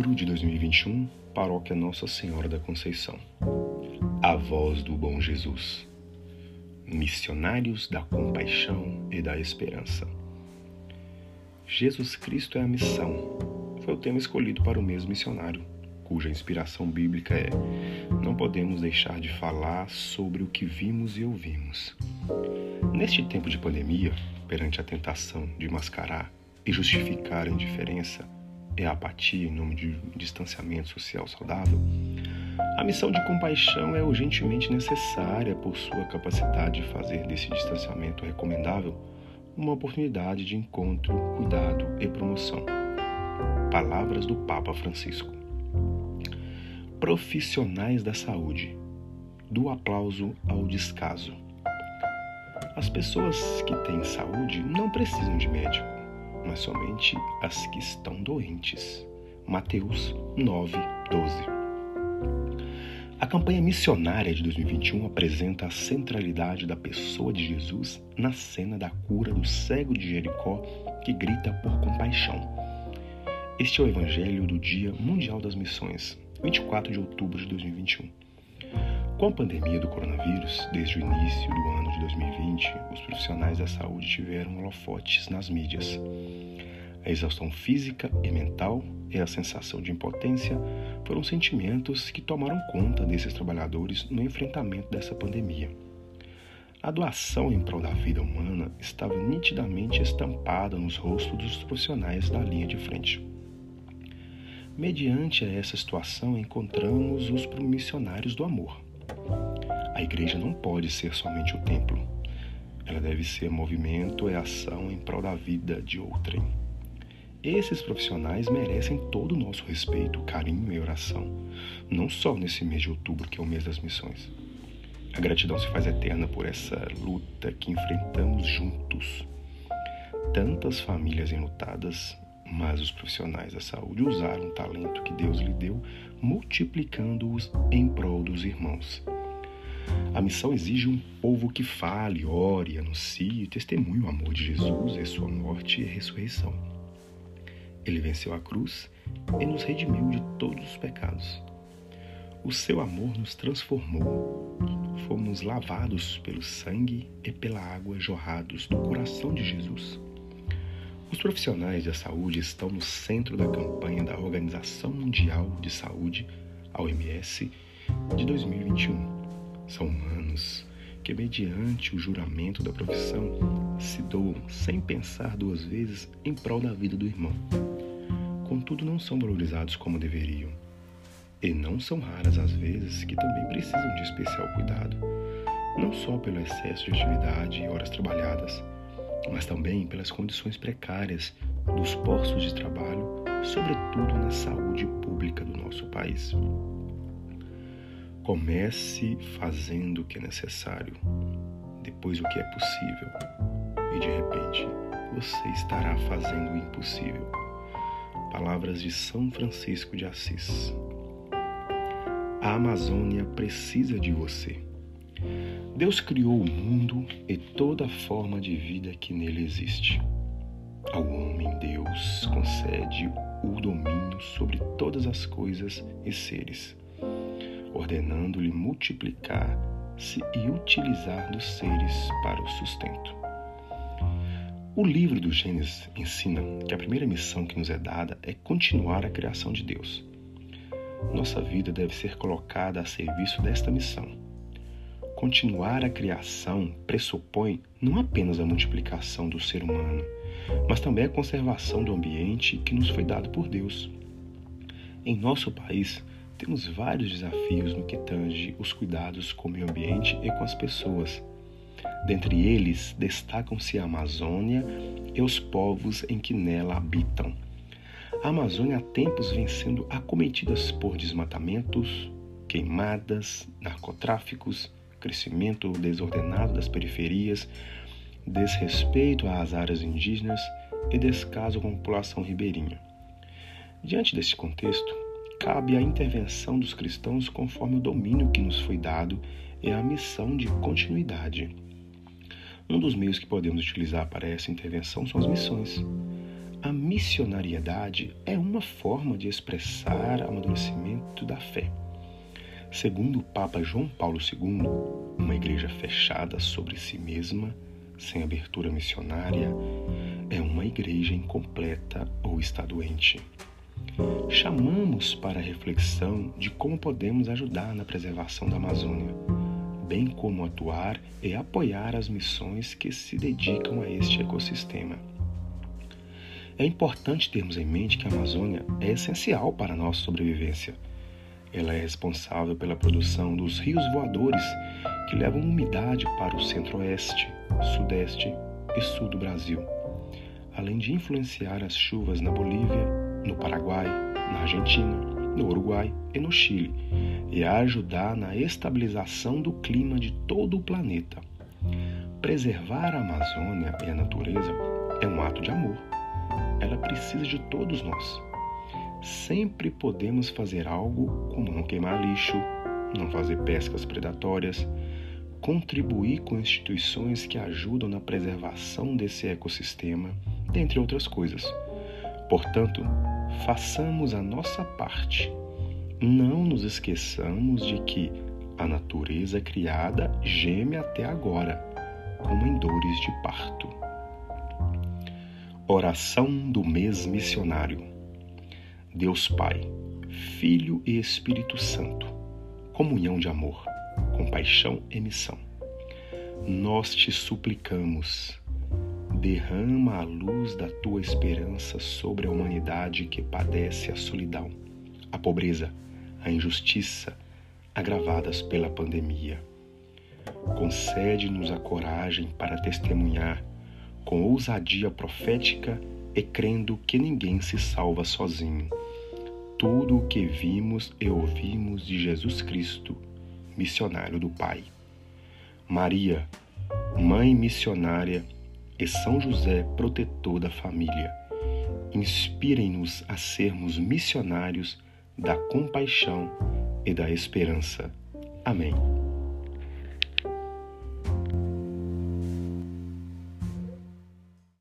Outubro de 2021, Paróquia Nossa Senhora da Conceição. A voz do bom Jesus. Missionários da compaixão e da esperança. Jesus Cristo é a missão. Foi o tema escolhido para o mês missionário, cuja inspiração bíblica é: Não podemos deixar de falar sobre o que vimos e ouvimos. Neste tempo de pandemia, perante a tentação de mascarar e justificar a indiferença e a apatia em nome de distanciamento social saudável, a missão de compaixão é urgentemente necessária por sua capacidade de fazer desse distanciamento recomendável uma oportunidade de encontro, cuidado e promoção. Palavras do Papa Francisco. Profissionais da saúde, do aplauso ao descaso. As pessoas que têm saúde não precisam de médico, mas somente as que estão doentes. Mateus 9, 12. A campanha missionária de 2021 apresenta a centralidade da pessoa de Jesus na cena da cura do cego de Jericó que grita por compaixão. Este é o Evangelho do Dia Mundial das Missões, 24 de outubro de 2021. Com a pandemia do coronavírus, desde o início do ano de 2020, os profissionais da saúde tiveram holofotes nas mídias. A exaustão física e mental e a sensação de impotência foram sentimentos que tomaram conta desses trabalhadores no enfrentamento dessa pandemia. A doação em prol da vida humana estava nitidamente estampada nos rostos dos profissionais da linha de frente. Mediante essa situação, encontramos os missionários do amor a igreja não pode ser somente o templo. Ela deve ser movimento e ação em prol da vida de outrem. Esses profissionais merecem todo o nosso respeito, carinho e oração, não só nesse mês de outubro, que é o mês das missões. A gratidão se faz eterna por essa luta que enfrentamos juntos. Tantas famílias enlutadas, mas os profissionais da saúde usaram o talento que Deus lhe deu, multiplicando-os em prol dos irmãos. A missão exige um povo que fale, ore, anuncie testemunhe o amor de Jesus e sua morte e ressurreição. Ele venceu a cruz e nos redimiu de todos os pecados. O seu amor nos transformou. Fomos lavados pelo sangue e pela água jorrados do coração de Jesus. Os profissionais da saúde estão no centro da campanha da Organização Mundial de Saúde, a OMS, de 2021 são humanos que, mediante o juramento da profissão, se doam sem pensar duas vezes em prol da vida do irmão. Contudo, não são valorizados como deveriam. E não são raras as vezes que também precisam de especial cuidado, não só pelo excesso de atividade e horas trabalhadas, mas também pelas condições precárias dos postos de trabalho, sobretudo na saúde pública do nosso país. Comece fazendo o que é necessário, depois o que é possível, e de repente você estará fazendo o impossível. Palavras de São Francisco de Assis. A Amazônia precisa de você. Deus criou o mundo e toda forma de vida que nele existe. Ao homem, Deus concede o domínio sobre todas as coisas e seres ordenando-lhe multiplicar-se e utilizar dos seres para o sustento. O livro do Gênesis ensina que a primeira missão que nos é dada é continuar a criação de Deus. Nossa vida deve ser colocada a serviço desta missão. Continuar a criação pressupõe não apenas a multiplicação do ser humano, mas também a conservação do ambiente que nos foi dado por Deus. Em nosso país, temos vários desafios no que tange os cuidados com o meio ambiente e com as pessoas. Dentre eles, destacam-se a Amazônia e os povos em que nela habitam. A Amazônia há tempos vem sendo acometida por desmatamentos, queimadas, narcotráficos, crescimento desordenado das periferias, desrespeito às áreas indígenas e descaso com a população ribeirinha. Diante desse contexto, cabe a intervenção dos cristãos conforme o domínio que nos foi dado e a missão de continuidade. Um dos meios que podemos utilizar para essa intervenção são as missões. A missionariedade é uma forma de expressar amadurecimento da fé. Segundo o Papa João Paulo II, uma igreja fechada sobre si mesma, sem abertura missionária, é uma igreja incompleta ou está doente. Chamamos para a reflexão de como podemos ajudar na preservação da Amazônia, bem como atuar e apoiar as missões que se dedicam a este ecossistema. É importante termos em mente que a Amazônia é essencial para a nossa sobrevivência. Ela é responsável pela produção dos rios voadores que levam umidade para o centro-oeste, sudeste e sul do Brasil, além de influenciar as chuvas na Bolívia, no Paraguai, na Argentina, no Uruguai e no Chile, e a ajudar na estabilização do clima de todo o planeta. Preservar a Amazônia e a natureza é um ato de amor. Ela precisa de todos nós. Sempre podemos fazer algo como não queimar lixo, não fazer pescas predatórias, contribuir com instituições que ajudam na preservação desse ecossistema, dentre outras coisas. Portanto, façamos a nossa parte. Não nos esqueçamos de que a natureza criada geme até agora, como em dores de parto. Oração do mês missionário. Deus Pai, Filho e Espírito Santo, comunhão de amor compaixão e missão. Nós te suplicamos, derrama a luz da tua esperança sobre a humanidade que padece a solidão, a pobreza, a injustiça agravadas pela pandemia. Concede-nos a coragem para testemunhar com ousadia profética e crendo que ninguém se salva sozinho. Tudo o que vimos e ouvimos de Jesus Cristo missionário do Pai. Maria, mãe missionária, e São José, protetor da família, inspirem-nos a sermos missionários da compaixão e da esperança. Amém.